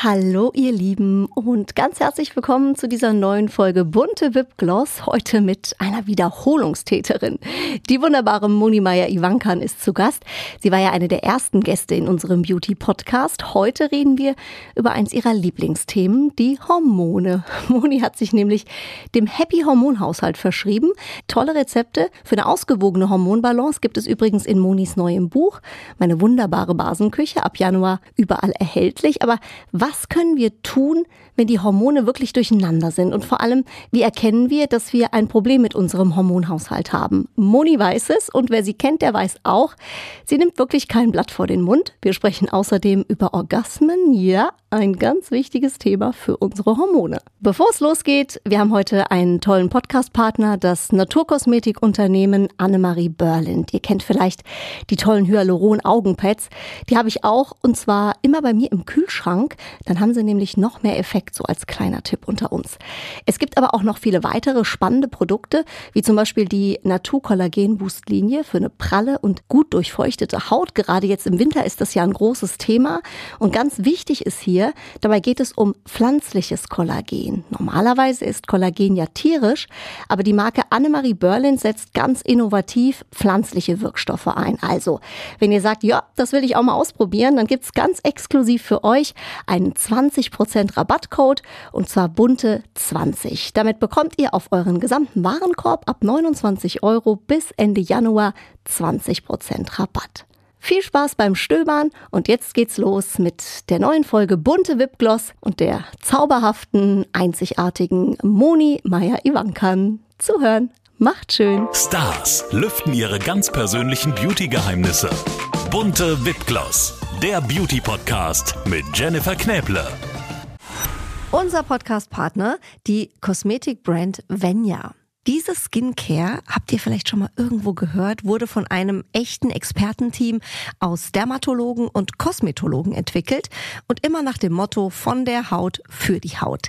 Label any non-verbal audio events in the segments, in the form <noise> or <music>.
Hallo ihr Lieben und ganz herzlich willkommen zu dieser neuen Folge Bunte Wipgloss, heute mit einer Wiederholungstäterin. Die wunderbare Moni Meyer Ivankan ist zu Gast. Sie war ja eine der ersten Gäste in unserem Beauty-Podcast. Heute reden wir über eins ihrer Lieblingsthemen, die Hormone. <laughs> Moni hat sich nämlich dem Happy-Hormonhaushalt verschrieben. Tolle Rezepte für eine ausgewogene Hormonbalance gibt es übrigens in Monis neuem Buch. Meine wunderbare Basenküche, ab Januar überall erhältlich. Aber was können wir tun, wenn die Hormone wirklich durcheinander sind? Und vor allem, wie erkennen wir, dass wir ein Problem mit unserem Hormonhaushalt haben? Moni weiß es und wer sie kennt, der weiß auch, sie nimmt wirklich kein Blatt vor den Mund. Wir sprechen außerdem über Orgasmen. Ja, ein ganz wichtiges Thema für unsere Hormone. Bevor es losgeht, wir haben heute einen tollen Podcast-Partner, das Naturkosmetikunternehmen Annemarie Berlind. Ihr kennt vielleicht die tollen Hyaluron-Augenpads. Die habe ich auch und zwar immer bei mir im Kühlschrank. Dann haben sie nämlich noch mehr Effekt, so als kleiner Tipp unter uns. Es gibt aber auch noch viele weitere spannende Produkte, wie zum Beispiel die Natur-Kollagen-Boost-Linie für eine pralle und gut durchfeuchtete Haut. Gerade jetzt im Winter ist das ja ein großes Thema. Und ganz wichtig ist hier, hier. Dabei geht es um pflanzliches Kollagen. Normalerweise ist Kollagen ja tierisch, aber die Marke Annemarie Berlin setzt ganz innovativ pflanzliche Wirkstoffe ein. Also, wenn ihr sagt, ja, das will ich auch mal ausprobieren, dann gibt's ganz exklusiv für euch einen 20% Rabattcode und zwar bunte 20. Damit bekommt ihr auf euren gesamten Warenkorb ab 29 Euro bis Ende Januar 20% Rabatt. Viel Spaß beim Stöbern und jetzt geht's los mit der neuen Folge Bunte Wipgloss und der zauberhaften, einzigartigen Moni Meier Ivankan. Zuhören, macht schön. Stars lüften ihre ganz persönlichen Beauty-Geheimnisse. Bunte Wipgloss, der Beauty-Podcast mit Jennifer Knäble. Unser Podcast-Partner, die Kosmetikbrand Venya. Diese Skincare, habt ihr vielleicht schon mal irgendwo gehört, wurde von einem echten Expertenteam aus Dermatologen und Kosmetologen entwickelt und immer nach dem Motto von der Haut für die Haut.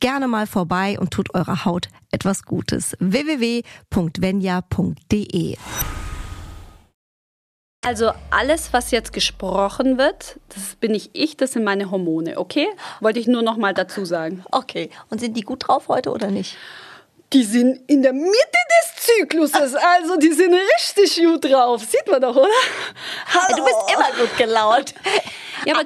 gerne mal vorbei und tut eurer Haut etwas Gutes. www.venya.de also alles, was jetzt gesprochen wird, das bin nicht ich, das sind meine Hormone, okay? Wollte ich nur noch mal dazu sagen. Okay. Und sind die gut drauf heute oder nicht? Die sind in der Mitte des Zykluses, also die sind richtig gut drauf. Sieht man doch, oder? Hallo. Du bist immer gut gelaunt. Ja, aber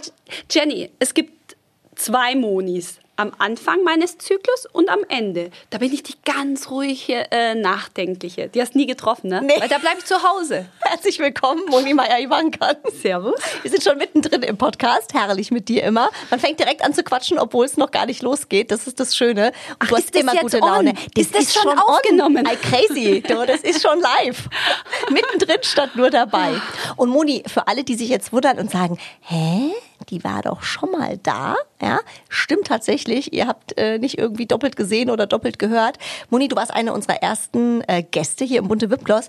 Jenny, es gibt zwei Monis am Anfang meines Zyklus und am Ende. Da bin ich die ganz ruhige, äh, nachdenkliche. Die hast nie getroffen, ne? Nee. Weil da bleibe ich zu Hause. <laughs> Herzlich willkommen, Moni Meier Ivanka. Servus. Wir sind schon mittendrin im Podcast. Herrlich mit dir immer. Man fängt direkt an zu quatschen, obwohl es noch gar nicht losgeht. Das ist das Schöne. Und Ach, du hast immer gute? Laune. Das ist das ist schon aufgenommen? On. crazy. Du, das ist schon live. <laughs> mittendrin statt nur dabei. Und Moni, für alle, die sich jetzt wundern und sagen, hä? Die war doch schon mal da. Ja, stimmt tatsächlich. Ihr habt äh, nicht irgendwie doppelt gesehen oder doppelt gehört. Moni, du warst eine unserer ersten äh, Gäste hier im Bunte Wipgloss.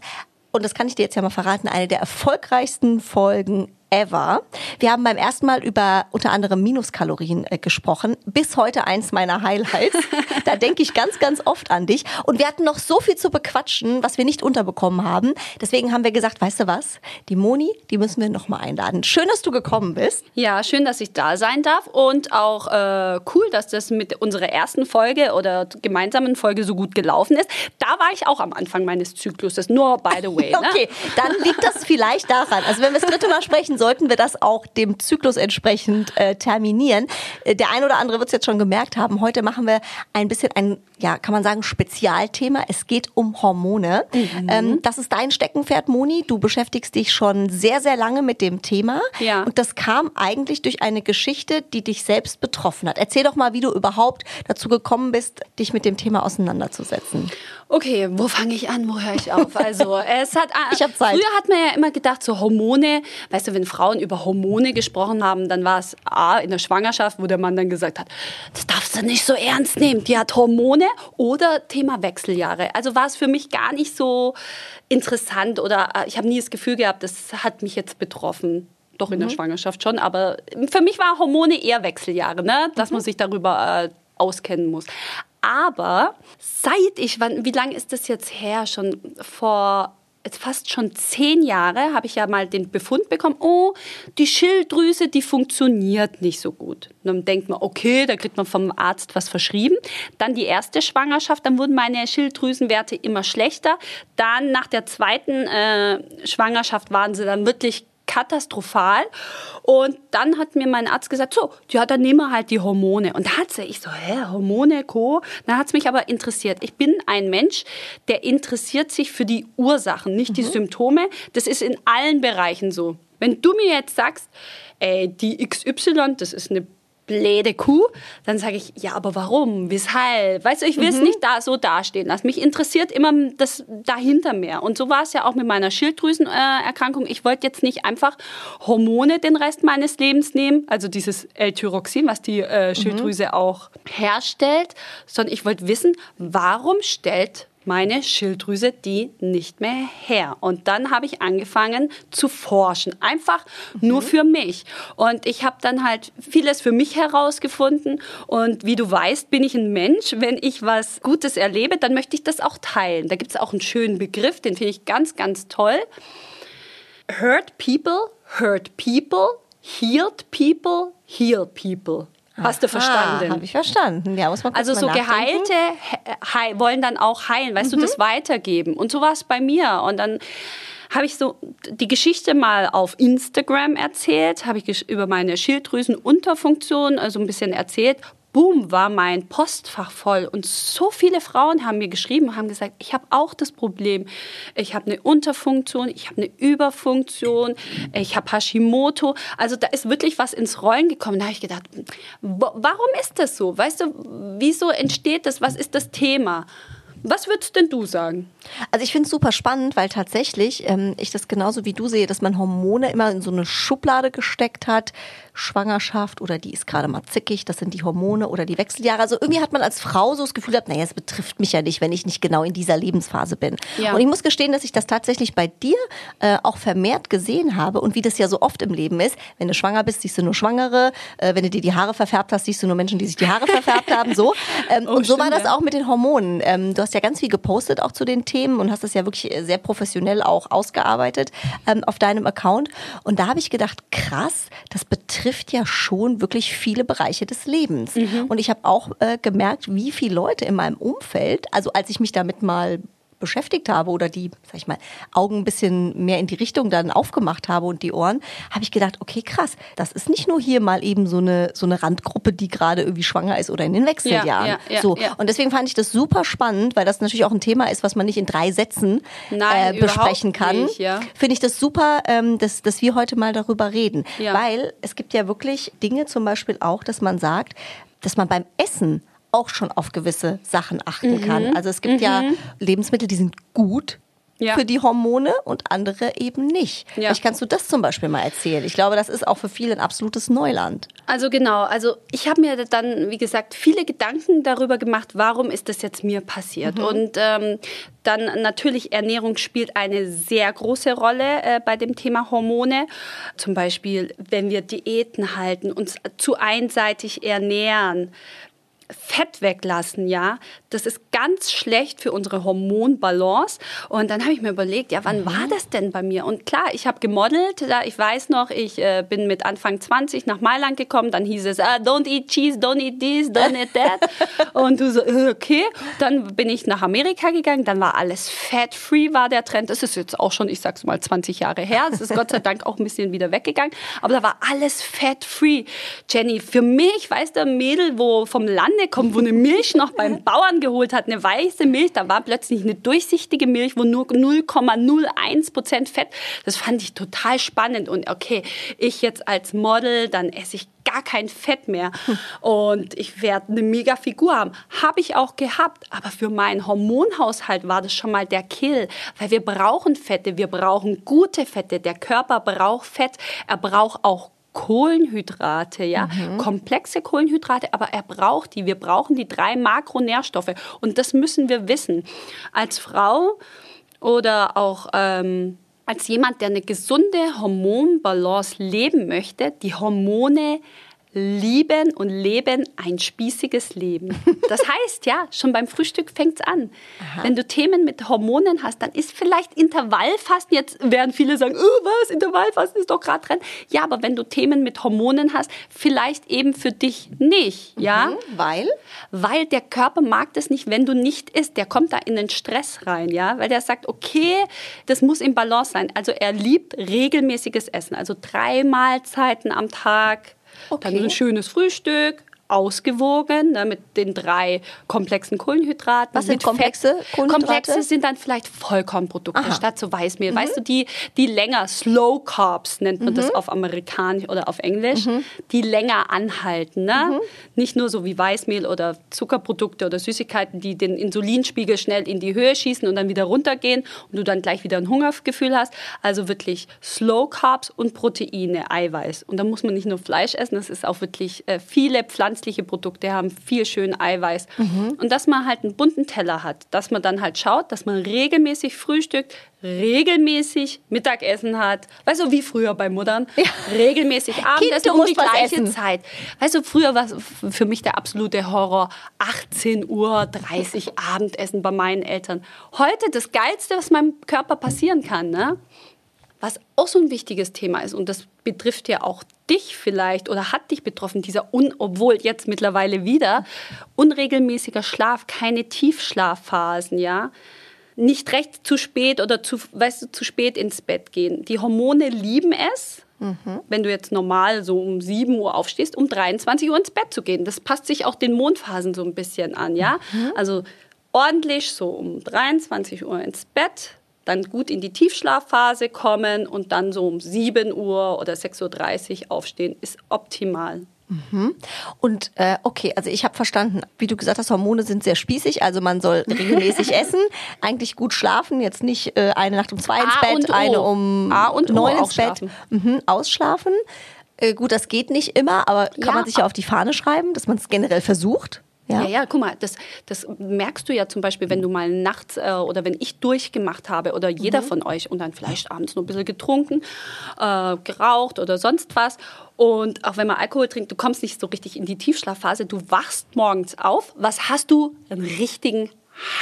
Und das kann ich dir jetzt ja mal verraten, eine der erfolgreichsten Folgen ever. Wir haben beim ersten Mal über unter anderem Minuskalorien äh, gesprochen. Bis heute eins meiner Highlights. <laughs> da denke ich ganz, ganz oft an dich. Und wir hatten noch so viel zu bequatschen, was wir nicht unterbekommen haben. Deswegen haben wir gesagt, weißt du was? Die Moni, die müssen wir noch mal einladen. Schön, dass du gekommen bist. Ja, schön, dass ich da sein darf und auch äh, cool, dass das mit unserer ersten Folge oder gemeinsamen Folge so gut gelaufen ist. Da war ich auch am Anfang meines Zykluses, nur by the way. <laughs> Ne? okay, dann liegt das vielleicht daran. Also wenn wir das dritte Mal sprechen, sollten wir das auch dem Zyklus entsprechend äh, terminieren. Äh, der ein oder andere wird es jetzt schon gemerkt haben. Heute machen wir ein bisschen ein, ja, kann man sagen, Spezialthema. Es geht um Hormone. Mhm. Ähm, das ist dein Steckenpferd, Moni. Du beschäftigst dich schon sehr, sehr lange mit dem Thema. Ja. Und das kam eigentlich durch eine Geschichte, die dich selbst betroffen hat. Erzähl doch mal, wie du überhaupt dazu gekommen bist, dich mit dem Thema auseinanderzusetzen. Okay, wo fange ich an? Wo höre ich auf? Also, es hat, ich habe Zeit. Früher hat man ja immer gedacht, so Hormone, weißt du, wenn wenn Frauen über Hormone gesprochen haben, dann war es A, in der Schwangerschaft, wo der Mann dann gesagt hat, das darfst du nicht so ernst nehmen, die hat Hormone oder Thema Wechseljahre. Also war es für mich gar nicht so interessant oder äh, ich habe nie das Gefühl gehabt, das hat mich jetzt betroffen. Doch in mhm. der Schwangerschaft schon, aber für mich war Hormone eher Wechseljahre, ne? dass mhm. man sich darüber äh, auskennen muss. Aber seit ich, wann, wie lange ist das jetzt her? Schon vor fast schon zehn Jahre habe ich ja mal den Befund bekommen, oh, die Schilddrüse, die funktioniert nicht so gut. Und dann denkt man, okay, da kriegt man vom Arzt was verschrieben. Dann die erste Schwangerschaft, dann wurden meine Schilddrüsenwerte immer schlechter. Dann nach der zweiten äh, Schwangerschaft waren sie dann wirklich katastrophal. Und dann hat mir mein Arzt gesagt, so, ja, dann nehmen wir halt die Hormone. Und da hat sie, ich so, hä, Hormone, Co. Dann hat es mich aber interessiert. Ich bin ein Mensch, der interessiert sich für die Ursachen, nicht mhm. die Symptome. Das ist in allen Bereichen so. Wenn du mir jetzt sagst, ey, die XY, das ist eine blöde Kuh, dann sage ich, ja, aber warum? Weshalb? Weißt du, ich will es mhm. nicht da so dastehen lassen. Mich interessiert immer das dahinter mehr. Und so war es ja auch mit meiner Schilddrüsenerkrankung. Ich wollte jetzt nicht einfach Hormone den Rest meines Lebens nehmen, also dieses L-Tyroxin, was die äh, mhm. Schilddrüse mhm. auch herstellt, sondern ich wollte wissen, warum stellt meine Schilddrüse die nicht mehr her. Und dann habe ich angefangen zu forschen, einfach mhm. nur für mich. Und ich habe dann halt vieles für mich herausgefunden. Und wie du weißt, bin ich ein Mensch. Wenn ich was Gutes erlebe, dann möchte ich das auch teilen. Da gibt es auch einen schönen Begriff, den finde ich ganz, ganz toll. Hurt people, hurt people, healed people, heal people. Hast du verstanden? Habe ich verstanden. Ja, muss man also so Geheilte he wollen dann auch heilen, weißt mhm. du, das weitergeben. Und so war es bei mir. Und dann habe ich so die Geschichte mal auf Instagram erzählt, habe ich über meine Schilddrüsenunterfunktion also ein bisschen erzählt boom, war mein Postfach voll. Und so viele Frauen haben mir geschrieben und haben gesagt, ich habe auch das Problem. Ich habe eine Unterfunktion, ich habe eine Überfunktion, ich habe Hashimoto. Also da ist wirklich was ins Rollen gekommen. Da habe ich gedacht, warum ist das so? Weißt du, wieso entsteht das? Was ist das Thema? Was würdest denn du sagen? Also ich finde es super spannend, weil tatsächlich ähm, ich das genauso wie du sehe, dass man Hormone immer in so eine Schublade gesteckt hat. Schwangerschaft oder die ist gerade mal zickig, das sind die Hormone oder die Wechseljahre. Also irgendwie hat man als Frau so das Gefühl gehabt, naja, es betrifft mich ja nicht, wenn ich nicht genau in dieser Lebensphase bin. Ja. Und ich muss gestehen, dass ich das tatsächlich bei dir äh, auch vermehrt gesehen habe und wie das ja so oft im Leben ist. Wenn du schwanger bist, siehst du nur Schwangere. Äh, wenn du dir die Haare verfärbt hast, siehst du nur Menschen, die sich die Haare verfärbt haben. So. <laughs> Ähm, oh, und so stimmt, war das auch mit den Hormonen. Ähm, du hast ja ganz viel gepostet auch zu den Themen und hast das ja wirklich sehr professionell auch ausgearbeitet ähm, auf deinem Account. Und da habe ich gedacht, krass, das betrifft ja schon wirklich viele Bereiche des Lebens. Mhm. Und ich habe auch äh, gemerkt, wie viele Leute in meinem Umfeld, also als ich mich damit mal beschäftigt habe oder die, sag ich mal, Augen ein bisschen mehr in die Richtung dann aufgemacht habe und die Ohren, habe ich gedacht, okay, krass, das ist nicht nur hier mal eben so eine, so eine Randgruppe, die gerade irgendwie schwanger ist oder in den Wechseljahren. Ja, ja, so. Ja. Und deswegen fand ich das super spannend, weil das natürlich auch ein Thema ist, was man nicht in drei Sätzen Nein, äh, besprechen kann. Nicht. Finde ich das super, ähm, dass, dass wir heute mal darüber reden. Weil es gibt ja wirklich Dinge zum Beispiel auch, dass man sagt, dass man beim Essen auch schon auf gewisse Sachen achten mhm. kann. Also es gibt mhm. ja Lebensmittel, die sind gut ja. für die Hormone und andere eben nicht. Ja. Vielleicht kannst du das zum Beispiel mal erzählen. Ich glaube, das ist auch für viele ein absolutes Neuland. Also genau, also ich habe mir dann, wie gesagt, viele Gedanken darüber gemacht, warum ist das jetzt mir passiert. Mhm. Und ähm, dann natürlich Ernährung spielt eine sehr große Rolle äh, bei dem Thema Hormone. Zum Beispiel, wenn wir Diäten halten, uns zu einseitig ernähren, Fett weglassen, ja, das ist ganz schlecht für unsere Hormonbalance. Und dann habe ich mir überlegt, ja, wann mhm. war das denn bei mir? Und klar, ich habe gemodelt. Ja, ich weiß noch, ich äh, bin mit Anfang 20 nach Mailand gekommen. Dann hieß es, ah, don't eat cheese, don't eat this, don't eat that. <laughs> und du so, äh, okay. Dann bin ich nach Amerika gegangen. Dann war alles fat-free, war der Trend. Das ist jetzt auch schon, ich sag's mal, 20 Jahre her. Das ist Gott sei Dank auch ein bisschen wieder weggegangen. Aber da war alles fat-free. Jenny, für mich, weißt du, Mädel, wo vom Land Kanne kommt, wo eine Milch noch <laughs> beim Bauern geholt hat, eine weiße Milch, da war plötzlich eine durchsichtige Milch, wo nur 0,01 Prozent Fett. Das fand ich total spannend. Und okay, ich jetzt als Model, dann esse ich gar kein Fett mehr. Und ich werde eine mega Figur haben. Habe ich auch gehabt, aber für meinen Hormonhaushalt war das schon mal der Kill, weil wir brauchen Fette, wir brauchen gute Fette. Der Körper braucht Fett, er braucht auch Kohlenhydrate, ja, mhm. komplexe Kohlenhydrate, aber er braucht die. Wir brauchen die drei Makronährstoffe und das müssen wir wissen. Als Frau oder auch ähm, als jemand, der eine gesunde Hormonbalance leben möchte, die Hormone lieben und leben ein spießiges Leben. <laughs> Das heißt, ja, schon beim Frühstück fängt es an. Aha. Wenn du Themen mit Hormonen hast, dann ist vielleicht Intervallfasten, jetzt werden viele sagen, oh, was, Intervallfasten ist doch gerade drin. Ja, aber wenn du Themen mit Hormonen hast, vielleicht eben für dich nicht, ja? Mhm, weil? Weil der Körper mag das nicht, wenn du nicht isst. Der kommt da in den Stress rein, ja? Weil der sagt, okay, das muss im Balance sein. Also er liebt regelmäßiges Essen, also drei Mahlzeiten am Tag, Okay. Dann ein schönes Frühstück, ausgewogen ne, mit den drei komplexen Kohlenhydraten. Was sind komplexe Fett. Kohlenhydrate? Komplexe sind dann vielleicht Vollkornprodukte Aha. statt so Weißmehl. Mhm. Weißt du, die, die länger, Slow Carbs nennt man mhm. das auf Amerikanisch oder auf Englisch, mhm. die länger anhalten. Ne? Mhm. Nicht nur so wie Weißmehl oder Zuckerprodukte oder Süßigkeiten, die den Insulinspiegel schnell in die Höhe schießen und dann wieder runtergehen und du dann gleich wieder ein Hungergefühl hast. Also wirklich Slow Carbs und Proteine, Eiweiß. Und da muss man nicht nur Fleisch essen, das ist auch wirklich äh, viele Pflanzen pflanzliche Produkte haben viel schön Eiweiß. Mhm. Und dass man halt einen bunten Teller hat, dass man dann halt schaut, dass man regelmäßig frühstückt, regelmäßig Mittagessen hat. Weißt du, wie früher bei Muttern? Ja. Regelmäßig Abendessen um die gleiche essen. Zeit. Weißt du, früher war es für mich der absolute Horror. 18 Uhr, 30 Abendessen bei meinen Eltern. Heute das Geilste, was meinem Körper passieren kann, ne? Was auch so ein wichtiges Thema ist, und das betrifft ja auch dich vielleicht oder hat dich betroffen, dieser, un, obwohl jetzt mittlerweile wieder, unregelmäßiger Schlaf, keine Tiefschlafphasen, ja. Nicht recht zu spät oder zu, weißt du, zu spät ins Bett gehen. Die Hormone lieben es, mhm. wenn du jetzt normal so um 7 Uhr aufstehst, um 23 Uhr ins Bett zu gehen. Das passt sich auch den Mondphasen so ein bisschen an, ja. Mhm. Also ordentlich so um 23 Uhr ins Bett, dann gut in die Tiefschlafphase kommen und dann so um 7 Uhr oder 6.30 Uhr aufstehen, ist optimal. Mhm. Und äh, okay, also ich habe verstanden, wie du gesagt hast, Hormone sind sehr spießig, also man soll <laughs> regelmäßig essen, eigentlich gut schlafen, jetzt nicht äh, eine Nacht um zwei ins A Bett, eine um A und neun ins Bett, mhm, ausschlafen. Äh, gut, das geht nicht immer, aber kann ja, man sich ja auf die Fahne schreiben, dass man es generell versucht? Ja? ja, ja, guck mal, das, das merkst du ja zum Beispiel, wenn du mal nachts äh, oder wenn ich durchgemacht habe oder jeder mhm. von euch und dann vielleicht abends noch ein bisschen getrunken, äh, geraucht oder sonst was. Und auch wenn man Alkohol trinkt, du kommst nicht so richtig in die Tiefschlafphase, du wachst morgens auf. Was hast du? Einen richtigen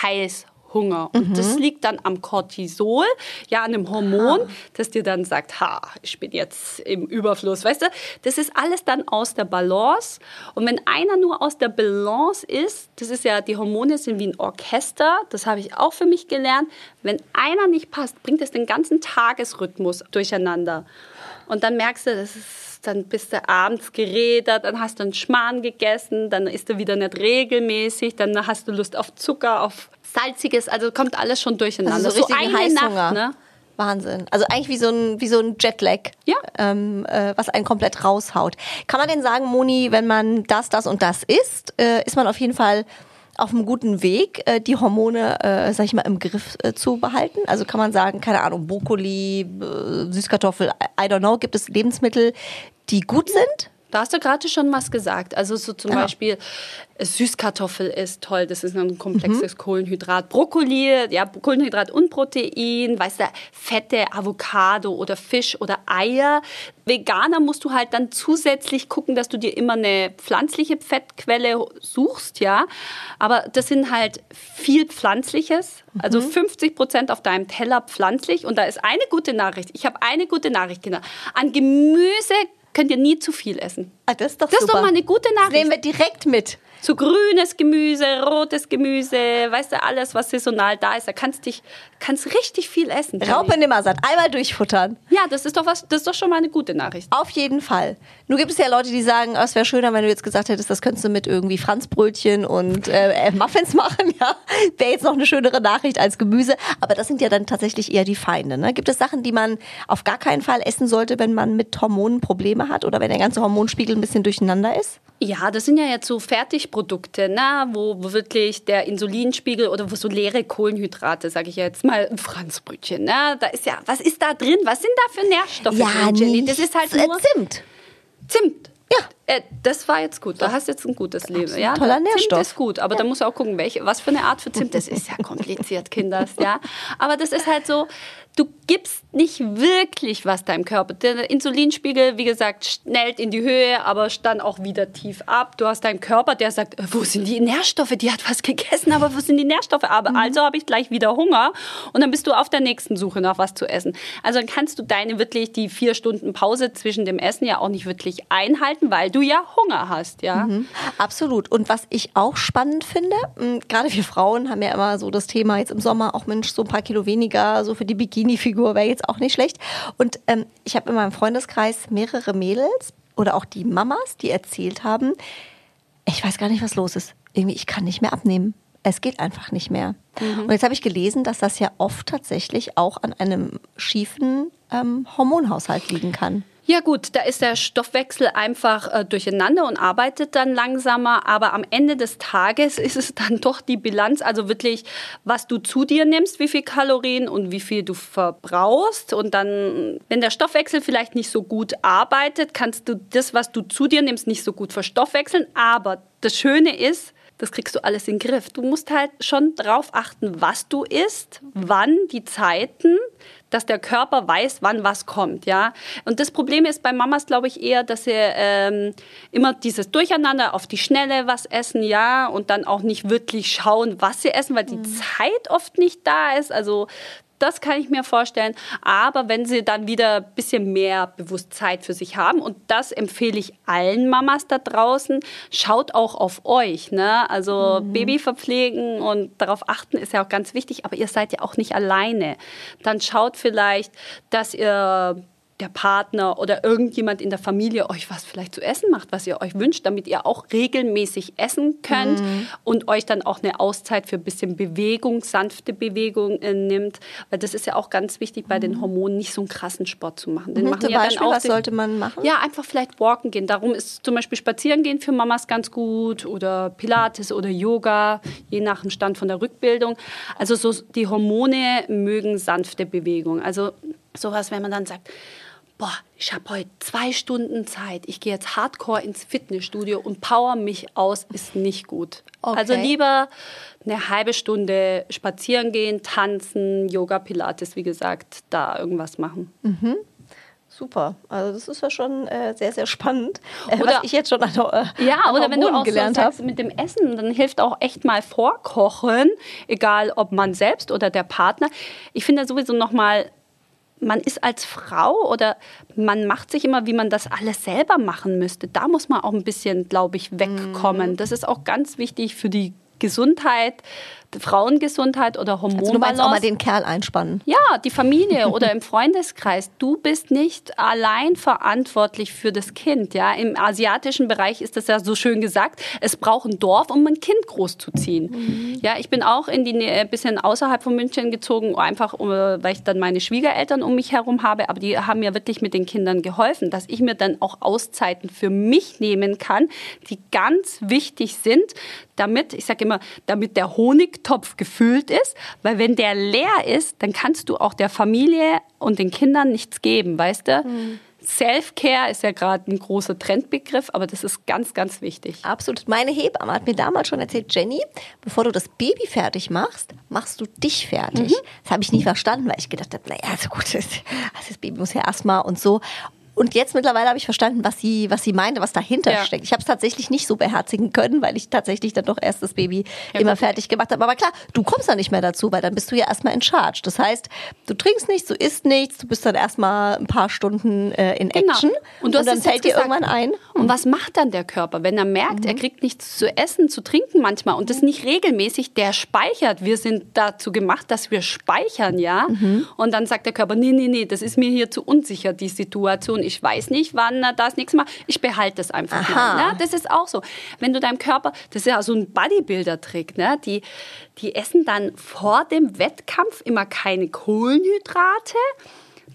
Heiß Hunger. Und mhm. das liegt dann am Cortisol, ja, an einem Hormon, ha. das dir dann sagt, ha, ich bin jetzt im Überfluss, weißt du? Das ist alles dann aus der Balance. Und wenn einer nur aus der Balance ist, das ist ja, die Hormone sind wie ein Orchester, das habe ich auch für mich gelernt. Wenn einer nicht passt, bringt es den ganzen Tagesrhythmus durcheinander. Und dann merkst du, das ist dann bist du abends geredet, dann hast du einen Schmarrn gegessen, dann isst du wieder nicht regelmäßig, dann hast du Lust auf Zucker, auf salziges, also kommt alles schon durcheinander. Also so, so eine Heißhunger. Nacht, ne? Wahnsinn. Also eigentlich wie so ein, wie so ein Jetlag, ja. ähm, äh, was einen komplett raushaut. Kann man denn sagen, Moni, wenn man das, das und das isst, äh, ist man auf jeden Fall auf einem guten Weg, äh, die Hormone, äh, sag ich mal, im Griff äh, zu behalten? Also kann man sagen, keine Ahnung, Brokkoli, äh, Süßkartoffel, I don't know, gibt es Lebensmittel, die gut sind? Da hast du gerade schon was gesagt. Also so zum ja. Beispiel Süßkartoffel ist toll, das ist ein komplexes mhm. Kohlenhydrat. Brokkoli, ja, Kohlenhydrat und Protein, weißt du, Fette, Avocado oder Fisch oder Eier. Veganer musst du halt dann zusätzlich gucken, dass du dir immer eine pflanzliche Fettquelle suchst, ja. Aber das sind halt viel Pflanzliches, also 50 mhm. Prozent auf deinem Teller pflanzlich. Und da ist eine gute Nachricht. Ich habe eine gute Nachricht, Kinder. An Gemüse könnt ihr nie zu viel essen. Ah, das ist doch Das ist super. doch mal eine gute Nachricht. nehmen wir direkt mit. So grünes Gemüse, rotes Gemüse, weißt du, alles, was saisonal da ist. Da kannst dich, kannst richtig viel essen. Raupe Nimmersatt, einmal durchfuttern. Ja, das ist doch was, das ist doch schon mal eine gute Nachricht. Auf jeden Fall. Nur gibt es ja Leute, die sagen, oh, es wäre schöner, wenn du jetzt gesagt hättest, das könntest du mit irgendwie Franzbrötchen und äh, äh, Muffins <laughs> machen. Ja, wäre jetzt noch eine schönere Nachricht als Gemüse. Aber das sind ja dann tatsächlich eher die Feinde. Ne? Gibt es Sachen, die man auf gar keinen Fall essen sollte, wenn man mit Hormonen Probleme hat oder wenn der ganze Hormonspiegel ein bisschen durcheinander ist? Ja, das sind ja jetzt so Fertigprodukte, ne? wo, wo wirklich der Insulinspiegel oder wo so leere Kohlenhydrate, sage ich jetzt mal, ein Franzbrötchen. Ne? Da ist ja, was ist da drin? Was sind da für Nährstoffe drin, Jenny? Das ist halt äh, nur Zimt. Zimt. Ja. Äh, das war jetzt gut. Du hast jetzt ein gutes Leben. Ja, toller Zimt Nährstoff. ist gut, aber da musst du auch gucken, welche, was für eine Art für Zimt. Das ist ja <laughs> kompliziert, Kinders. Ja, <laughs> aber das ist halt so. Du gibst nicht wirklich was deinem Körper. Der Insulinspiegel, wie gesagt, schnellt in die Höhe, aber dann auch wieder tief ab. Du hast deinen Körper, der sagt, äh, wo sind die Nährstoffe? Die hat was gegessen, aber wo sind die Nährstoffe? Aber also habe ich gleich wieder Hunger und dann bist du auf der nächsten Suche nach was zu essen. Also dann kannst du deine wirklich die vier Stunden Pause zwischen dem Essen ja auch nicht wirklich einhalten, weil du ja Hunger hast, ja. Absolut. Und was ich auch spannend finde, mh, gerade wir Frauen haben ja immer so das Thema jetzt im Sommer, auch Mensch, so ein paar Kilo weniger, so für die Bikini-Figur wäre jetzt auch nicht schlecht. Und ähm, ich habe in meinem Freundeskreis mehrere Mädels oder auch die Mamas, die erzählt haben, ich weiß gar nicht, was los ist. Irgendwie, ich kann nicht mehr abnehmen. Es geht einfach nicht mehr. Und jetzt habe ich gelesen, dass das ja oft tatsächlich auch an einem schiefen ähm, Hormonhaushalt liegen kann. Ja gut, da ist der Stoffwechsel einfach äh, durcheinander und arbeitet dann langsamer, aber am Ende des Tages <laughs> ist es dann doch die Bilanz, also wirklich, was du zu dir nimmst, wie viel Kalorien und wie viel du verbrauchst und dann, wenn der Stoffwechsel vielleicht nicht so gut arbeitet, kannst du das, was du zu dir nimmst, nicht so gut verstoffwechseln, aber das Schöne ist, das kriegst du alles in den Griff. Du musst halt schon drauf achten, was du isst, wann, die Zeiten, dass der Körper weiß, wann was kommt, ja. Und das Problem ist bei Mamas, glaube ich, eher, dass sie ähm, immer dieses Durcheinander auf die Schnelle was essen, ja, und dann auch nicht wirklich schauen, was sie essen, weil die Zeit oft nicht da ist. Also das kann ich mir vorstellen. Aber wenn sie dann wieder ein bisschen mehr bewusst Zeit für sich haben, und das empfehle ich allen Mamas da draußen, schaut auch auf euch. Ne? Also Baby verpflegen und darauf achten ist ja auch ganz wichtig, aber ihr seid ja auch nicht alleine. Dann schaut vielleicht, dass ihr der Partner oder irgendjemand in der Familie euch was vielleicht zu essen macht, was ihr euch wünscht, damit ihr auch regelmäßig essen könnt und euch dann auch eine Auszeit für ein bisschen Bewegung, sanfte Bewegung äh, nimmt. Weil das ist ja auch ganz wichtig bei den Hormonen, nicht so einen krassen Sport zu machen. Den Mhm, machen zum ja Beispiel, dann auch was die- sollte man machen? Ja, einfach vielleicht walken gehen. Darum ist zum Beispiel spazieren gehen für Mamas ganz gut oder Pilates oder Yoga, je nach dem Stand von der Rückbildung. Also so die Hormone mögen sanfte Bewegung. Also sowas, wenn man dann sagt, boah, ich habe heute zwei Stunden Zeit, ich gehe jetzt hardcore ins Fitnessstudio und power mich aus, ist nicht gut. Okay. Also lieber eine halbe Stunde spazieren gehen, tanzen, Yoga, Pilates, wie gesagt, da irgendwas machen. Super. Also das ist ja schon äh, sehr, sehr spannend, äh, Oder- was ich jetzt schon an, äh, Ja, oder wenn du auch gelernt so sagst, mit dem Essen, dann hilft auch echt mal vorkochen, egal ob man selbst oder der Partner. Ich finde sowieso noch mal man ist als Frau oder man macht sich immer, wie man das alles selber machen müsste. Da muss man auch ein bisschen, glaube ich, Mhm. wegkommen. Das ist auch ganz wichtig für die Gesundheit, Frauengesundheit oder Also du Hormonbalance. meinst auch mal den Kerl einspannen. Ja, die Familie oder im <laughs> Freundeskreis. Du bist nicht allein verantwortlich für das Kind. Ja, im asiatischen Bereich ist das ja so schön gesagt. Es braucht ein Dorf, um ein Kind großzuziehen. Ja, ich bin auch in die Nähe, ein bisschen außerhalb von München gezogen, einfach um, weil ich dann meine Schwiegereltern um mich herum habe. Aber die haben mir wirklich mit den Kindern geholfen, dass ich mir dann auch Auszeiten für mich nehmen kann, die ganz wichtig sind, damit, ich sage immer, damit der Honigtopf gefüllt ist, weil wenn der leer ist, dann kannst du auch der Familie und den Kindern nichts geben, weißt du? Self-Care ist ja gerade ein großer Trendbegriff, aber das ist ganz, ganz wichtig. Absolut. Meine Hebamme hat mir damals schon erzählt, Jenny, bevor du das Baby fertig machst, machst du dich fertig. Das habe ich nie verstanden, weil ich gedacht habe, naja, also gut, also das Baby muss ja erstmal und so. Und jetzt mittlerweile habe ich verstanden, was sie, was sie meinte, was dahinter Ja. steckt. Ich habe es tatsächlich nicht so beherzigen können, weil ich tatsächlich dann doch erst das Baby immer gut. fertig gemacht habe. Aber klar, du kommst dann nicht mehr dazu, weil dann bist du ja erstmal in Charge. Das heißt, du trinkst nichts, du isst nichts, du bist dann erstmal ein paar Stunden äh, in Genau. Action. Und du hast dann fällt dir gesagt. irgendwann ein. Und was macht dann der Körper, wenn er merkt, er kriegt nichts zu essen, zu trinken manchmal und das nicht regelmäßig, der speichert. Wir sind dazu gemacht, dass wir speichern, ja. Und dann sagt der Körper, nee, nee, nee, das ist mir hier zu unsicher, die Situation. Ich weiß nicht, wann das nächste Mal, ich behalte das einfach. Aha. Mal, ne? Das ist auch so. Wenn du deinem Körper, das ist ja so ein Bodybuilder-Trick, ne? Die, die essen dann vor dem Wettkampf immer keine Kohlenhydrate.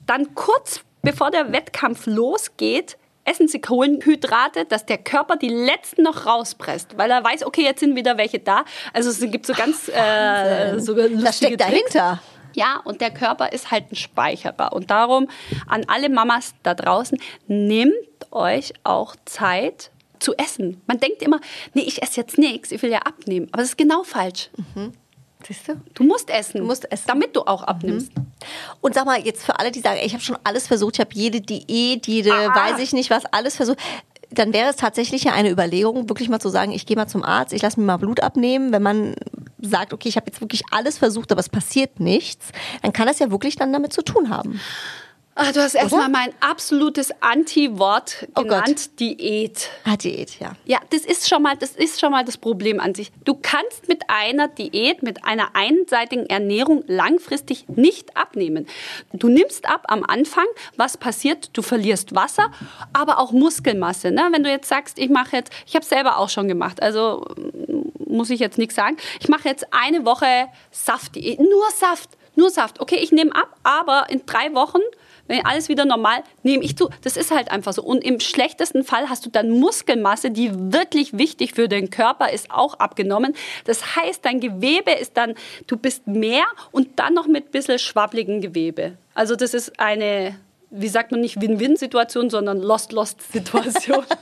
Dann kurz bevor der Wettkampf losgeht, essen sie Kohlenhydrate, dass der Körper die letzten noch rauspresst, weil er weiß, okay, jetzt sind wieder welche da. Also es gibt so ganz äh, so lustige Das steckt Tricks. Ja, und der Körper ist halt ein Speicherer. Und darum an alle Mamas da draußen, nehmt euch auch Zeit zu essen. Man denkt immer, nee, ich esse jetzt nichts, ich will ja abnehmen. Aber das ist genau falsch. Siehst du? Du musst essen. Du musst essen. Damit du auch abnimmst. Und sag mal, jetzt für alle, die sagen, ich habe schon alles versucht, ich habe jede Diät, jede, Ah. weiß ich nicht was, alles versucht. Dann wäre es tatsächlich ja eine Überlegung, wirklich mal zu sagen, ich gehe mal zum Arzt, ich lasse mir mal Blut abnehmen. Wenn man sagt, okay, ich habe jetzt wirklich alles versucht, aber es passiert nichts, dann kann das ja wirklich dann damit zu tun haben. Ah, du hast erstmal mein absolutes Anti-Wort Oh genannt, Diät. Ah, Diät, ja. Ja, das ist schon mal, das ist schon mal das Problem an sich. Du kannst mit einer Diät, mit einer einseitigen Ernährung langfristig nicht abnehmen. Du nimmst ab am Anfang, was passiert? Du verlierst Wasser, aber auch Muskelmasse. Ne? Wenn du jetzt sagst, ich mache jetzt, ich habe es selber auch schon gemacht, also muss ich jetzt nichts sagen. Ich mache jetzt eine Woche Saftdiät, nur Saft, nur Saft. Okay, ich nehme ab, aber in drei Wochen wenn alles wieder normal, nehme ich zu. Das ist halt einfach so. Und im schlechtesten Fall hast du dann Muskelmasse, die wirklich wichtig für den Körper ist, auch abgenommen. Das heißt, dein Gewebe ist dann, du bist mehr und dann noch mit ein bisschen schwabbligen Gewebe. Also das ist eine, wie sagt man nicht Win-Win-Situation, sondern Lost-Lost-Situation. <laughs>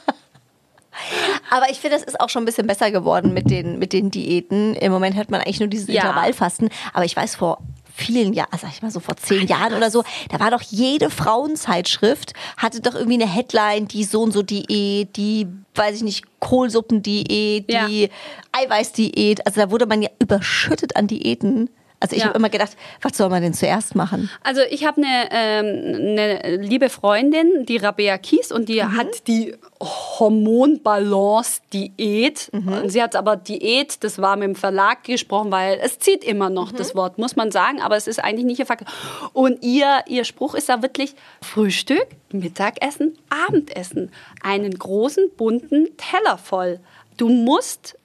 Aber ich finde, das ist auch schon ein bisschen besser geworden mit den, mit den Diäten. Im Moment hört man eigentlich nur dieses Ja. Intervallfasten. Aber ich weiß, vor vielen Jahren, sag ich mal so vor zehn Jahren oder so, da war doch jede Frauenzeitschrift, hatte doch irgendwie eine Headline, die so und so Diät, die, weiß ich nicht, Kohlsuppendiät, Ja. die Eiweißdiät. Also da wurde man ja überschüttet an Diäten. Also ich Ja. habe immer gedacht, was soll man denn zuerst machen? Also ich habe eine, ähm, eine liebe Freundin, die Rabea Kies, und die hat die Hormonbalance-Diät. Und Sie hat aber Diät, das war mit dem Verlag gesprochen, weil es zieht immer noch das Wort, muss man sagen, aber es ist eigentlich nicht ihr Fakt. Und ihr, ihr Spruch ist da wirklich Frühstück, Mittagessen, Abendessen. Einen großen, bunten Teller voll. Du musst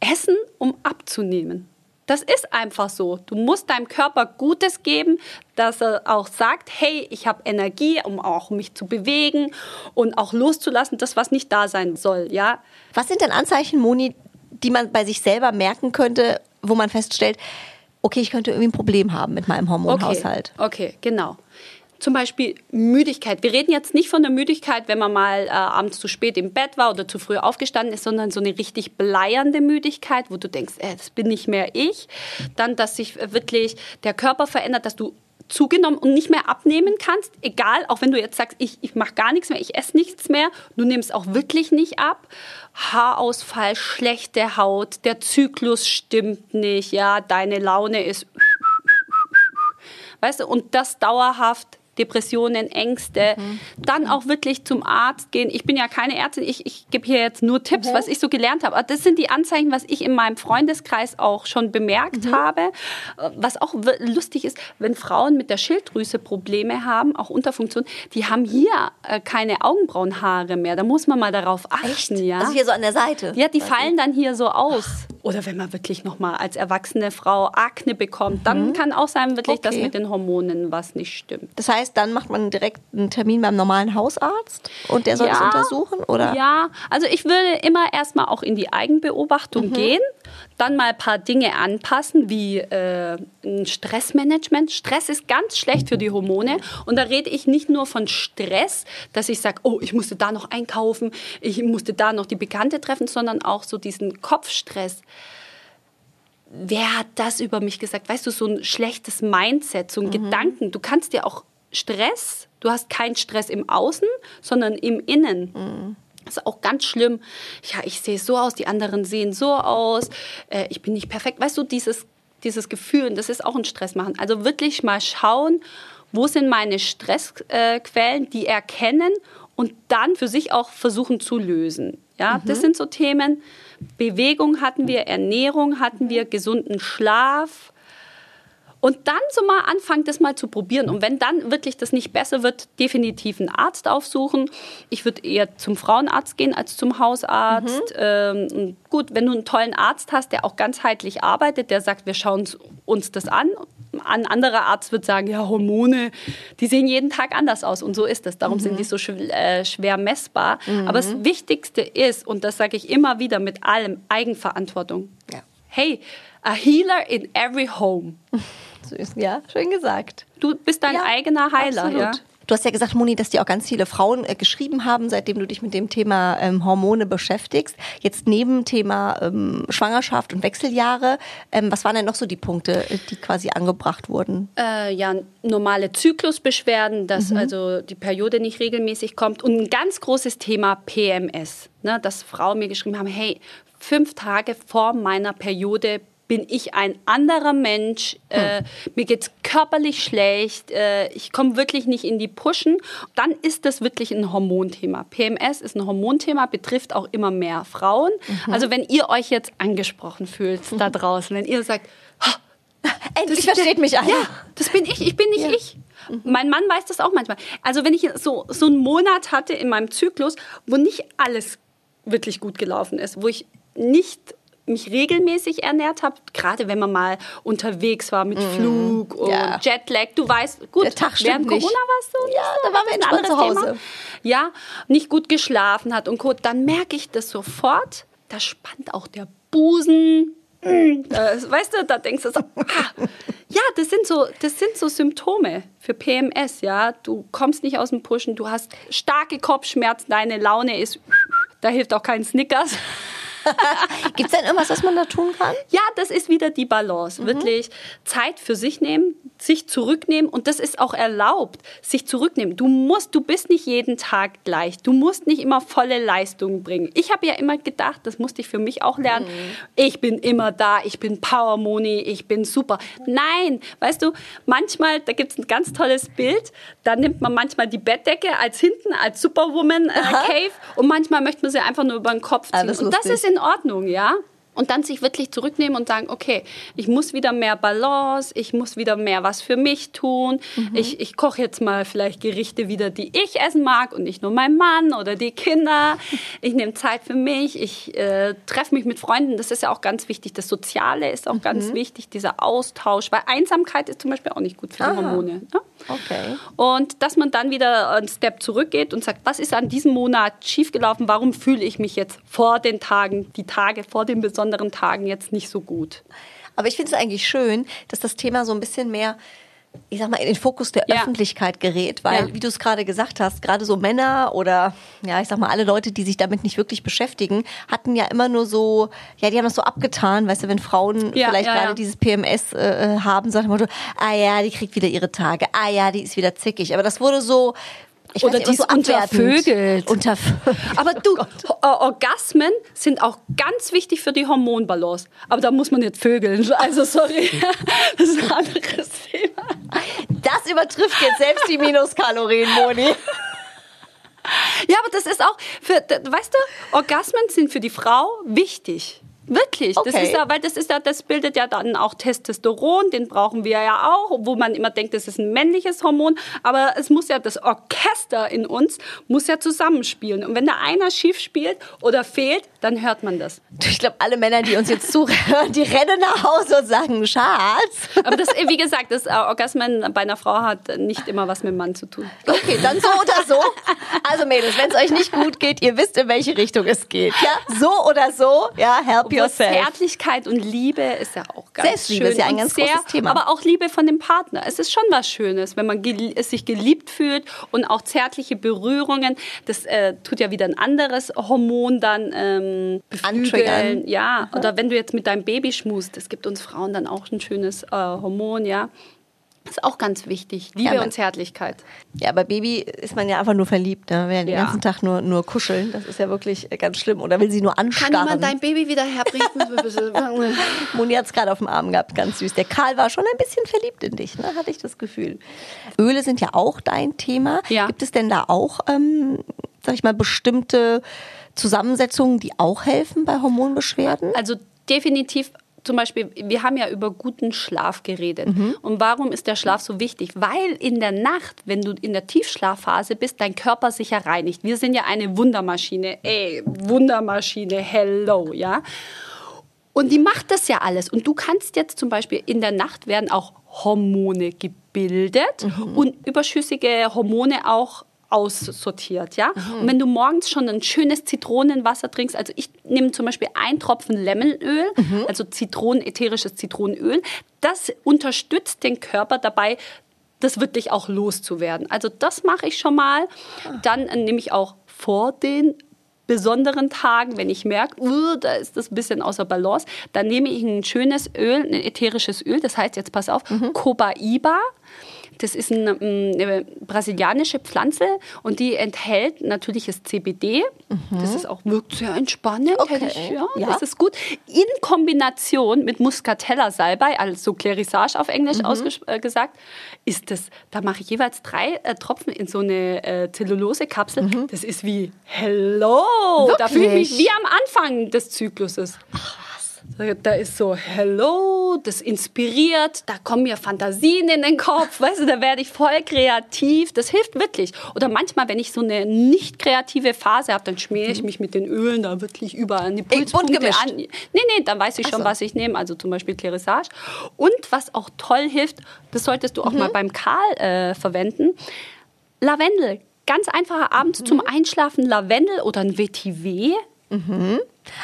essen, um abzunehmen. Das ist einfach so. Du musst deinem Körper Gutes geben, dass er auch sagt, hey, ich habe Energie, um auch mich zu bewegen und auch loszulassen, das, was nicht da sein soll. Ja, Was sind denn Anzeichen, Moni, die man bei sich selber merken könnte, wo man feststellt, okay, ich könnte irgendwie ein Problem haben mit meinem Hormonhaushalt? Okay, okay, genau. Zum Beispiel Müdigkeit. Wir reden jetzt nicht von der Müdigkeit, wenn man mal äh, abends zu spät im Bett war oder zu früh aufgestanden ist, sondern so eine richtig bleiernde Müdigkeit, wo du denkst, äh, das bin nicht mehr ich. Dann, dass sich äh, wirklich der Körper verändert, dass du zugenommen und nicht mehr abnehmen kannst, egal, auch wenn du jetzt sagst, ich, ich mache gar nichts mehr, ich esse nichts mehr, du nimmst auch wirklich nicht ab. Haarausfall, schlechte Haut, der Zyklus stimmt nicht, ja, deine Laune ist Weißt du, und das dauerhaft, Depressionen, Ängste, dann auch wirklich zum Arzt gehen. Ich bin ja keine Ärztin, ich, ich gebe hier jetzt nur Tipps, was ich so gelernt habe. Aber das sind die Anzeichen, was ich in meinem Freundeskreis auch schon bemerkt habe. Äh, Was auch lustig ist, wenn Frauen mit der Schilddrüse Probleme haben, auch Unterfunktion, die haben hier äh, keine Augenbrauenhaare mehr. Da muss man mal darauf achten. Ja? Also hier so an der Seite. Ja, die fallen dann hier so aus. Oder wenn man wirklich noch mal als erwachsene Frau Akne bekommt, dann kann auch sein wirklich, dass Okay. mit den Hormonen was nicht stimmt. Das heißt, dann macht man direkt einen Termin beim normalen Hausarzt und der soll das untersuchen, oder? Ja, also ich würde immer erstmal auch in die Eigenbeobachtung gehen, dann mal ein paar Dinge anpassen, wie äh, ein Stressmanagement. Stress ist ganz schlecht für die Hormone und da rede ich nicht nur von Stress, dass ich sage, oh, ich musste da noch einkaufen, ich musste da noch die Bekannte treffen, sondern auch so diesen Kopfstress. Wer hat das über mich gesagt? Weißt du, so ein schlechtes Mindset, so ein Gedanken. Du kannst dir auch Stress Du hast keinen Stress im Außen, sondern im Innen. Mhm. Das ist auch ganz schlimm. Ja, ich sehe so aus, die anderen sehen so aus. Äh, ich bin nicht perfekt. Weißt du, dieses, dieses Gefühl, das ist auch ein Stress machen. Also wirklich mal schauen, wo sind meine Stressquellen, äh, die erkennen und dann für sich auch versuchen zu lösen. Ja, mhm. das sind so Themen. Bewegung hatten wir, Ernährung hatten wir, gesunden Schlaf, und dann so mal anfangen, das mal zu probieren. Und wenn dann wirklich das nicht besser wird, definitiv einen Arzt aufsuchen. Ich würde eher zum Frauenarzt gehen als zum Hausarzt. Mhm. Ähm, gut, wenn du einen tollen Arzt hast, der auch ganzheitlich arbeitet, der sagt, wir schauen uns das an. Ein anderer Arzt wird sagen, ja, Hormone, die sehen jeden Tag anders aus. Und so ist es. Darum mhm. sind die so äh, schwer messbar. Mhm. Aber das Wichtigste ist, und das sage ich immer wieder mit allem, Eigenverantwortung. Ja. Hey, a healer in every home. <laughs> Süß, ja, schön gesagt. Du bist dein ja, eigener Heiler, absolut. ja. Du hast ja gesagt, Moni, dass dir auch ganz viele Frauen äh, geschrieben haben, seitdem du dich mit dem Thema ähm, Hormone beschäftigst. Jetzt neben Thema ähm, Schwangerschaft und Wechseljahre, ähm, was waren denn noch so die Punkte, äh, die quasi angebracht wurden? Äh, ja, normale Zyklusbeschwerden, dass mhm. also die Periode nicht regelmäßig kommt und ein ganz großes Thema PMS, ne, dass Frauen mir geschrieben haben, hey, fünf Tage vor meiner Periode bin ich ein anderer Mensch, äh, hm. mir geht's körperlich schlecht, äh, ich komme wirklich nicht in die Pushen, dann ist das wirklich ein Hormonthema. PMS ist ein Hormonthema, betrifft auch immer mehr Frauen. Mhm. Also wenn ihr euch jetzt angesprochen fühlt mhm. da draußen, wenn ihr sagt, <laughs> endlich versteht mich einer. Ja, das bin ich, ich bin nicht ja. ich. Mhm. Mein Mann weiß das auch manchmal. Also wenn ich so, so einen Monat hatte in meinem Zyklus, wo nicht alles wirklich gut gelaufen ist, wo ich nicht mich regelmäßig ernährt habe, gerade wenn man mal unterwegs war mit mm. Flug und ja. Jetlag. Du weißt, gut, während Corona warst du Ja, so, da waren wir entspannt zu Hause. Thema. Ja, nicht gut geschlafen hat und Co. Dann merke ich das sofort. Da spannt auch der Busen. Das, weißt du, da denkst du so, ah, ja, das sind so, das sind so Symptome für PMS, ja. Du kommst nicht aus dem Pushen, du hast starke Kopfschmerzen, deine Laune ist, da hilft auch kein Snickers. <laughs> Gibt es denn irgendwas, was man da tun kann? Ja, das ist wieder die Balance. Mhm. Wirklich Zeit für sich nehmen, sich zurücknehmen und das ist auch erlaubt, sich zurücknehmen. Du musst, du bist nicht jeden Tag gleich. Du musst nicht immer volle Leistung bringen. Ich habe ja immer gedacht, das musste ich für mich auch lernen. Mhm. Ich bin immer da, ich bin Power Moni, ich bin super. Nein, weißt du, manchmal, da gibt es ein ganz tolles Bild, da nimmt man manchmal die Bettdecke als hinten, als Superwoman äh, Cave und manchmal möchte man sie einfach nur über den Kopf ziehen. und das ist in in Ordnung, ja und dann sich wirklich zurücknehmen und sagen, okay, ich muss wieder mehr Balance, ich muss wieder mehr was für mich tun. Mhm. Ich, ich koche jetzt mal vielleicht Gerichte wieder, die ich essen mag und nicht nur mein Mann oder die Kinder. <laughs> Ich nehme Zeit für mich, ich äh, treffe mich mit Freunden. Das ist ja auch ganz wichtig. Das Soziale ist auch mhm. ganz wichtig, dieser Austausch, weil Einsamkeit ist zum Beispiel auch nicht gut für die Hormone. Ne? Okay. Und dass man dann wieder einen Step zurückgeht und sagt, was ist an diesem Monat schiefgelaufen? Warum fühle ich mich jetzt vor den Tagen, die Tage vor den besonderen besonderen Tagen jetzt nicht so gut. Aber ich finde es eigentlich schön, dass das Thema so ein bisschen mehr ich sag mal, in den Fokus der ja. Öffentlichkeit gerät, weil, ja. wie du es gerade gesagt hast, gerade so Männer oder, ja, ich sag mal, alle Leute, die sich damit nicht wirklich beschäftigen, hatten ja immer nur so, ja, die haben das so abgetan, weißt du, wenn Frauen ja, vielleicht gerade dieses PMS äh, haben, sagt man so, ah ja, die kriegt wieder ihre Tage, ah ja, die ist wieder zickig. Aber das wurde so ich Oder die so untervögelt. Unter <laughs> Aber du, oh Orgasmen sind auch ganz wichtig für die Hormonbalance. Aber da muss man nicht vögeln. Also sorry, <laughs> das ist ein anderes Thema. Das übertrifft jetzt selbst die Minuskalorien, Moni. Ja, aber das ist auch, für, weißt du, Orgasmen sind für die Frau wichtig. Wirklich, okay. das ist ja, weil das ist ja, das bildet ja dann auch Testosteron, den brauchen wir ja auch, wo man immer denkt, das ist ein männliches Hormon, aber es muss ja das Orchester in uns muss ja zusammenspielen und wenn da einer schief spielt oder fehlt, dann hört man das. Ich glaube, alle Männer, die uns jetzt zuhören, die rennen nach Hause und sagen, Schatz. Aber das, wie gesagt, das Orgasmen bei einer Frau hat nicht immer was mit dem Mann zu tun. Okay, dann so oder so. Also Mädels, wenn es euch nicht gut geht, ihr wisst, in welche Richtung es geht. Ja, so oder so, ja, help yourself. Zärtlichkeit und Liebe ist ja auch ganz Selbstliebe schön. ist ja ein ganz sehr, großes Thema. Aber auch Liebe von dem Partner. Es ist schon was Schönes, wenn man sich geliebt fühlt und auch zärtliche Berührungen. Das äh, tut ja wieder ein anderes Hormon dann ähm, beflügeln. Ja, oder wenn du jetzt mit deinem Baby schmust, das gibt uns Frauen dann auch ein schönes äh, Hormon, ja ist auch ganz wichtig. Liebe Ja, und Zärtlichkeit. Ja, bei Baby ist man ja einfach nur verliebt. Ne? Will ja den Ja. ganzen Tag nur, nur kuscheln. Das ist ja wirklich äh, ganz schlimm. Oder will sie nur Kann anstarren. jemand dein Baby wieder herbringen? <laughs> <laughs> Moni hat es gerade auf dem Arm gehabt, ganz süß. Der Karl war schon ein bisschen verliebt in dich, ne? hatte ich das Gefühl. Öle sind ja auch dein Thema. Ja. Gibt es denn da auch, ähm, sag ich mal, bestimmte Zusammensetzungen, die auch helfen bei Hormonbeschwerden? Also definitiv. Zum Beispiel, wir haben ja über guten Schlaf geredet. Und warum ist der Schlaf so wichtig? Weil in der Nacht, wenn du in der Tiefschlafphase bist, dein Körper sich ja reinigt. Wir sind ja eine Wundermaschine. Ey, Wundermaschine, hello, ja. Und die macht das ja alles. Und du kannst jetzt zum Beispiel in der Nacht werden auch Hormone gebildet und überschüssige Hormone auch aussortiert, ja. Und wenn du morgens schon ein schönes Zitronenwasser trinkst, also ich nehme zum Beispiel einen Tropfen Lemonöl, also Zitronen, ätherisches Zitronenöl, das unterstützt den Körper dabei, das wirklich auch loszuwerden. Also das mache ich schon mal. Dann äh, nehme ich auch vor den besonderen Tagen, wenn ich merke, uh, da ist das ein bisschen außer Balance, dann nehme ich ein schönes Öl, ein ätherisches Öl, das heißt, jetzt pass auf, Cobaiba. Das ist eine, ähm, eine brasilianische Pflanze und die enthält natürliches CBD. Das ist auch wirkt sehr entspannend. Okay. Ich, ja, Ja. Das ist gut. In Kombination mit Muscatella-Salbei, also Clarissage auf Englisch ausges- äh, gesagt, ist das, da mache ich jeweils drei äh, Tropfen in so eine äh, Zellulose-Kapsel. Das ist wie Hello. Da fühle ich mich Wirklich? wie am Anfang des Zykluses. Da- Da ist so Hello, das inspiriert, da kommen mir Fantasien in den Kopf, <laughs> weißt du, da werde ich voll kreativ. Das hilft wirklich. Oder manchmal, wenn ich so eine nicht kreative Phase habe, dann schmiere ich mich mit den Ölen da wirklich überall an die Pulspunkte an. Nee, nee, dann weiß ich schon, so. was ich nehme. Also zum Beispiel Clarissage. Und was auch toll hilft, das solltest du auch mal beim Karl äh, verwenden, Lavendel. Ganz einfacher abends zum Einschlafen Lavendel oder ein Vetiver.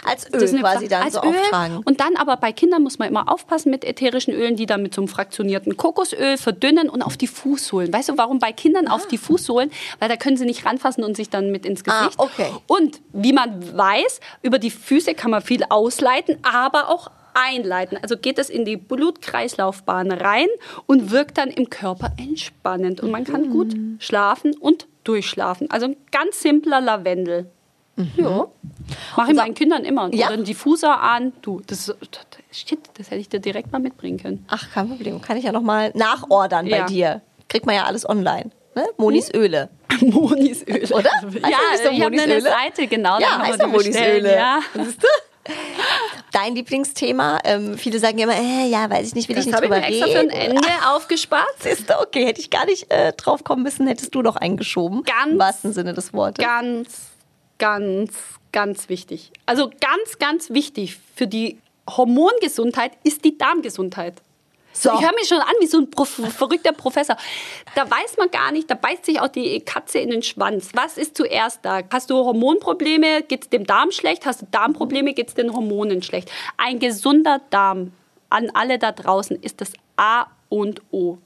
Als Öl quasi dann als so Öl. auftragen. Und dann aber bei Kindern muss man immer aufpassen mit ätherischen Ölen, die dann mit so einem fraktionierten Kokosöl verdünnen und auf die Fußsohlen. Weißt du, warum bei Kindern auf die Fußsohlen? Weil da können sie nicht ranfassen und sich dann mit ins Ah, Gesicht. okay. Und wie man weiß, über die Füße kann man viel ausleiten, aber auch einleiten. Also geht es in die Blutkreislaufbahn rein und wirkt dann im Körper entspannend. Und man kann gut Mhm. schlafen und durchschlafen. Also ein ganz simpler Lavendel. Ja. Mache ich meinen Kindern immer. Mhm. Ja. Oder einen Diffuser an. Du, das, das, shit, das hätte ich dir direkt mal mitbringen können. Ach, kein Problem. Kann ich ja nochmal nachordern bei Ja. dir. Kriegt man ja alles online. Ne? Monis Öle. <laughs> Monis Öl. Oder? Heißt das Ja, so ich habe eine Öle? Seite, genau. da Ja, heißt ja Monis bestellen, Öle. Ja. Siehst du? Dein Lieblingsthema. Ähm, viele sagen immer, äh, ja, weiß ich nicht, will Das ich nicht habe ich drüber mir extra für ein reden. Ende <laughs> aufgespart. Siehst du, okay, hätte ich gar nicht äh, drauf kommen müssen, hättest du doch eingeschoben. Ganz- Im wahrsten Sinne des Wortes. Ganz, ganz, ganz wichtig. Also ganz, ganz wichtig für die Hormongesundheit ist die Darmgesundheit. So. Ich höre mich schon an wie so ein Prof verrückter Professor. Da weiß man gar nicht, da beißt sich auch die Katze in den Schwanz. Was ist zuerst da? Hast du Hormonprobleme, geht es dem Darm schlecht? Hast du Darmprobleme, geht es den Hormonen schlecht? Ein gesunder Darm an alle da draußen ist das A und O.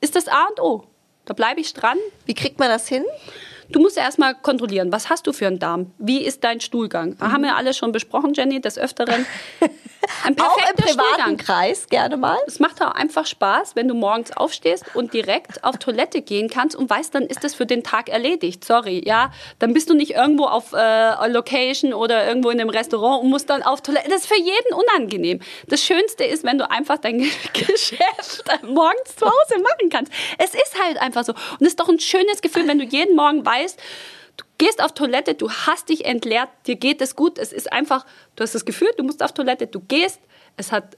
Ist das A und O. Da bleibe ich dran. Wie kriegt man das hin? Du musst erstmal kontrollieren, was hast du für einen Darm? Wie ist dein Stuhlgang? Mhm. Haben wir alle schon besprochen, Jenny, des Öfteren. Ein <laughs> Auch im perfekter privaten Stuhlgang. Kreis gerne mal. Es macht auch einfach Spaß, wenn du morgens aufstehst und direkt auf Toilette gehen kannst und weißt, dann ist das für den Tag erledigt. Sorry, ja. Dann bist du nicht irgendwo auf äh, Location oder irgendwo in einem Restaurant und musst dann auf Toilette. Das ist für jeden unangenehm. Das Schönste ist, wenn du einfach dein <laughs> Geschäft morgens zu Hause machen kannst. Es ist halt einfach so. Und es ist doch ein schönes Gefühl, wenn du jeden Morgen weißt, Du gehst auf Toilette, du hast dich entleert, dir geht es gut. Es ist einfach, du hast das Gefühl, du musst auf Toilette, du gehst, es hat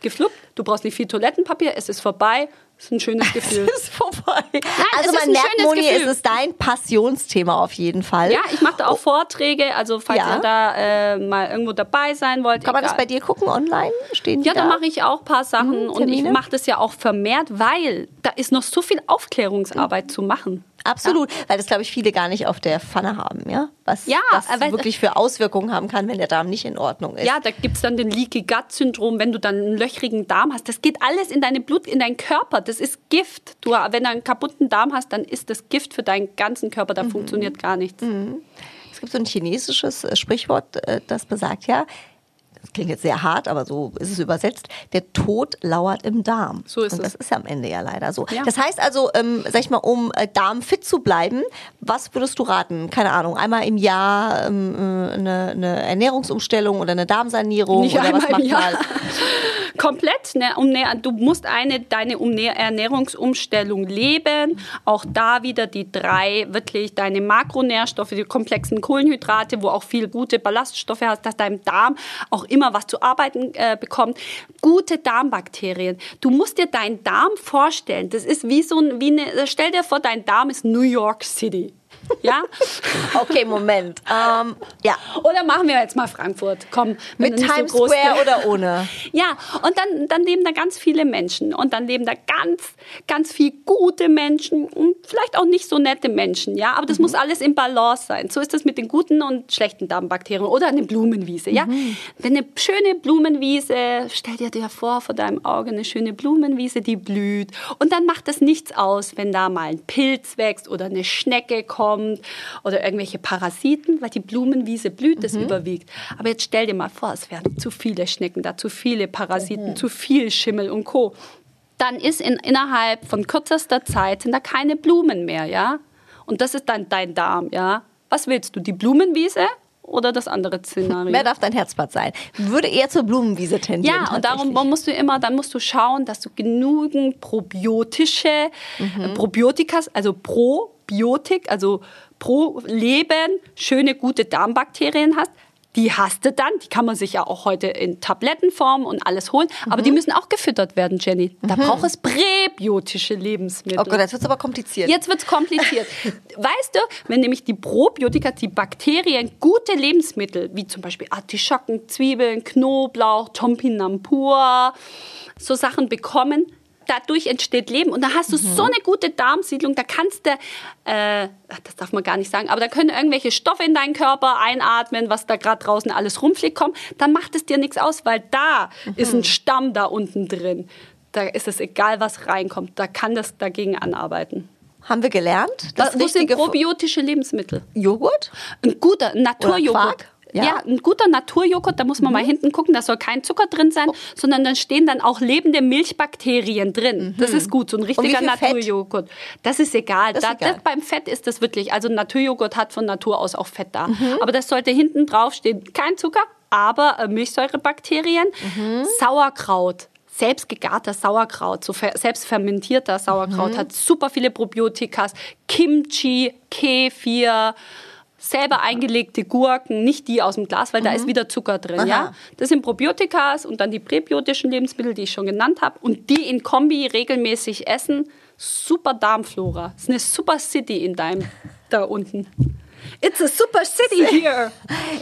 gefluppt, du brauchst nicht viel Toilettenpapier, es ist vorbei. Es ist ein schönes <laughs> Gefühl. Es ist vorbei. also es ist man ein merkt, Moni, Gefühl. es ist dein Passionsthema auf jeden Fall. Ja, ich mache da auch Vorträge, also falls Ja. ihr da äh, mal irgendwo dabei sein wollt. Kann man das egal. bei dir gucken online? Stehen Ja, da da? mache ich auch ein paar Sachen und ich mache das ja auch vermehrt, weil da ist noch so viel Aufklärungsarbeit zu machen. Absolut, weil das glaube ich viele gar nicht auf der Pfanne haben, ja? Was Ja, das aber- wirklich für Auswirkungen haben kann, wenn der Darm nicht in Ordnung ist. Ja, da gibt's dann den Leaky Gut Syndrom, wenn du dann einen löchrigen Darm hast. Das geht alles in deine Blut, in deinen Körper. Das ist Gift. Du, wenn du einen kaputten Darm hast, dann ist das Gift für deinen ganzen Körper. Da funktioniert gar nichts. Es gibt so ein chinesisches äh, Sprichwort, äh, das besagt ja, das klingt jetzt sehr hart, aber so ist es übersetzt, der Tod lauert im Darm. So ist Und es. das ist ja am Ende ja leider so. Ja. Das heißt also, ähm, sag ich mal, um äh, darmfit zu bleiben, was würdest du raten? Keine Ahnung, einmal im Jahr ähm, äh, eine, eine Ernährungsumstellung oder eine Darmsanierung Nicht oder was macht Jahr. mal? <laughs> Komplett, ne, um, ne, du musst eine, deine Umne- Ernährungsumstellung leben. Auch da wieder die drei, wirklich deine Makronährstoffe, die komplexen Kohlenhydrate, wo auch viel gute Ballaststoffe hast, dass dein Darm auch immer was zu arbeiten äh, bekommt. Gute Darmbakterien. Du musst dir deinen Darm vorstellen. Das ist wie so ein, wie eine, stell dir vor, dein Darm ist New York City. Ja? <laughs> Okay, Moment. Ähm, ja, Oder machen wir jetzt mal Frankfurt. Komm, mit Times so Square oder ohne? <laughs> Ja, und dann, dann leben da ganz viele Menschen und dann leben da ganz, ganz viel gute Menschen und vielleicht auch nicht so nette Menschen, ja. Aber das muss alles im Balance sein. So ist das mit den guten und schlechten Darmbakterien oder eine Blumenwiese, ja. Wenn eine schöne Blumenwiese, stell dir dir vor vor deinem Auge eine schöne Blumenwiese, die blüht und dann macht es nichts aus, wenn da mal ein Pilz wächst oder eine Schnecke kommt oder irgendwelche Parasiten, weil die Blumenwiese blüht, das überwiegt. Aber jetzt stell dir mal vor, es wären zu viele Schnecken da, zu viele Parasiten, zu viel Schimmel und Co. Dann ist in, innerhalb von kürzester Zeit sind da keine Blumen mehr, ja? Und das ist dann dein Darm, ja? Was willst du, die Blumenwiese oder das andere Szenario? Wer darf dein Herzblatt sein? Würde eher zur Blumenwiese tendieren. Ja, und darum musst du immer, dann musst du schauen, dass du genügend probiotische Mhm. äh, Probiotikas, also Probiotik, also pro Leben schöne gute Darmbakterien hast. Die hast du dann, die kann man sich ja auch heute in Tablettenform und alles holen, aber Mhm. die müssen auch gefüttert werden, Jenny. Da braucht es präbiotische Lebensmittel. Oh Gott, jetzt wird's aber kompliziert. Jetzt wird's kompliziert. <laughs> weißt du, wenn nämlich die Probiotika, die Bakterien, gute Lebensmittel, wie zum Beispiel Artischocken, Zwiebeln, Knoblauch, Topinambur, so Sachen bekommen, dadurch entsteht Leben. Und da hast du so eine gute Darmsiedlung, da kannst du, äh, das darf man gar nicht sagen, aber da können irgendwelche Stoffe in deinen Körper einatmen, was da gerade draußen alles rumfliegt, kommen, dann macht es dir nichts aus, weil da ist ein Stamm da unten drin. Da ist es egal, was reinkommt. Da kann das dagegen anarbeiten. Haben wir gelernt? Das Das sind probiotische Lebensmittel? Joghurt? Ein guter Naturjoghurt. Ja. Mhm. Ja. ein guter Naturjoghurt, da muss man mal hinten gucken, da soll kein Zucker drin sein, Oh. sondern dann stehen dann auch lebende Milchbakterien drin. Das ist gut, so ein richtiger Mhm. Naturjoghurt. Das ist egal. Das ist da, egal. Das, beim Fett ist das wirklich, also Naturjoghurt hat von Natur aus auch Fett da. Mhm. Aber das sollte hinten drauf stehen, kein Zucker, aber äh, Milchsäurebakterien, Mhm. Sauerkraut. Selbst gegarter Sauerkraut, so selbst fermentierter Sauerkraut Mhm. hat super viele Probiotikas. Kimchi, Kefir, selber eingelegte Gurken, nicht die aus dem Glas, weil da ist wieder Zucker drin. Mhm. Aha. Ja? Das sind Probiotikas und dann die präbiotischen Lebensmittel, die ich schon genannt habe. Und die in Kombi regelmäßig essen. Super Darmflora. Das ist eine super City in deinem <laughs> da unten. It's a super city <laughs> here.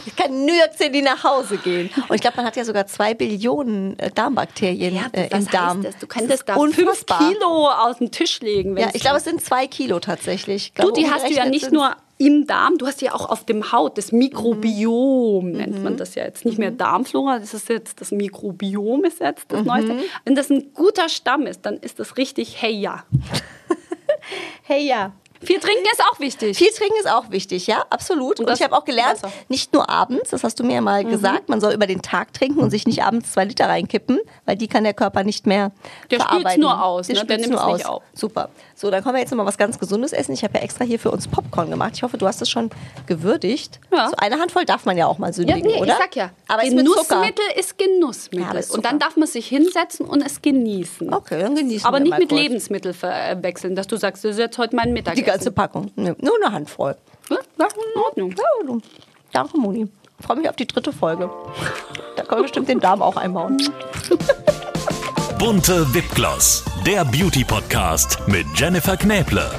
Ich kann New York City nach Hause gehen. Und ich glaube, man hat ja sogar zwei Billionen äh, Darmbakterien äh, im Darm. heißt das? Du Das könntest ist da fünf unfassbar. Kilo aus dem Tisch legen. Ja, ich glaube, es sind zwei Kilo tatsächlich. Ich Du, glaube, die hast du ja nicht nur im Darm, du hast ja auch auf dem Haut. Das Mikrobiom Mhm. nennt man das ja jetzt. Nicht mehr Darmflora, das ist jetzt das Mikrobiom ist jetzt Mhm. das Neueste. Wenn das ein guter Stamm ist, dann ist das richtig hey ja. <laughs> Hey, ja. Viel trinken ist auch wichtig. Viel trinken ist auch wichtig, ja, absolut. Und, das ich habe auch gelernt, Wasser. nicht nur abends, das hast du mir ja mal gesagt, man soll über den Tag trinken und sich nicht abends zwei Liter reinkippen, weil die kann der Körper nicht mehr Der verarbeiten. nur aus, Der ne? Der nimmt's nur nicht aus. auf. Super. So, dann können wir jetzt noch mal was ganz Gesundes essen. Ich habe ja extra hier für uns Popcorn gemacht. Ich hoffe, du hast es schon gewürdigt. Ja. So eine Handvoll darf man ja auch mal Ja, sündigen, nee, oder? ich sag ja, Aber. Genussmittel ist Genussmittel. Ja, ist und dann darf man sich hinsetzen und es genießen. Okay, dann genießen Aber wir nicht mit. Lebensmitteln verwechseln, dass du sagst, das ist jetzt heute mein Mittagessen. Ganze Packung. Nee, nur eine Handvoll. Ja, ja, in Ordnung. Ja. Danke, Moni. Ich freue mich auf die dritte Folge. Da können wir bestimmt den Darm auch einbauen. <laughs> Bunte Wipgloss, der Beauty-Podcast mit Jennifer Knäble.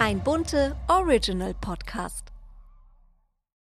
Ein bunte Original Podcast.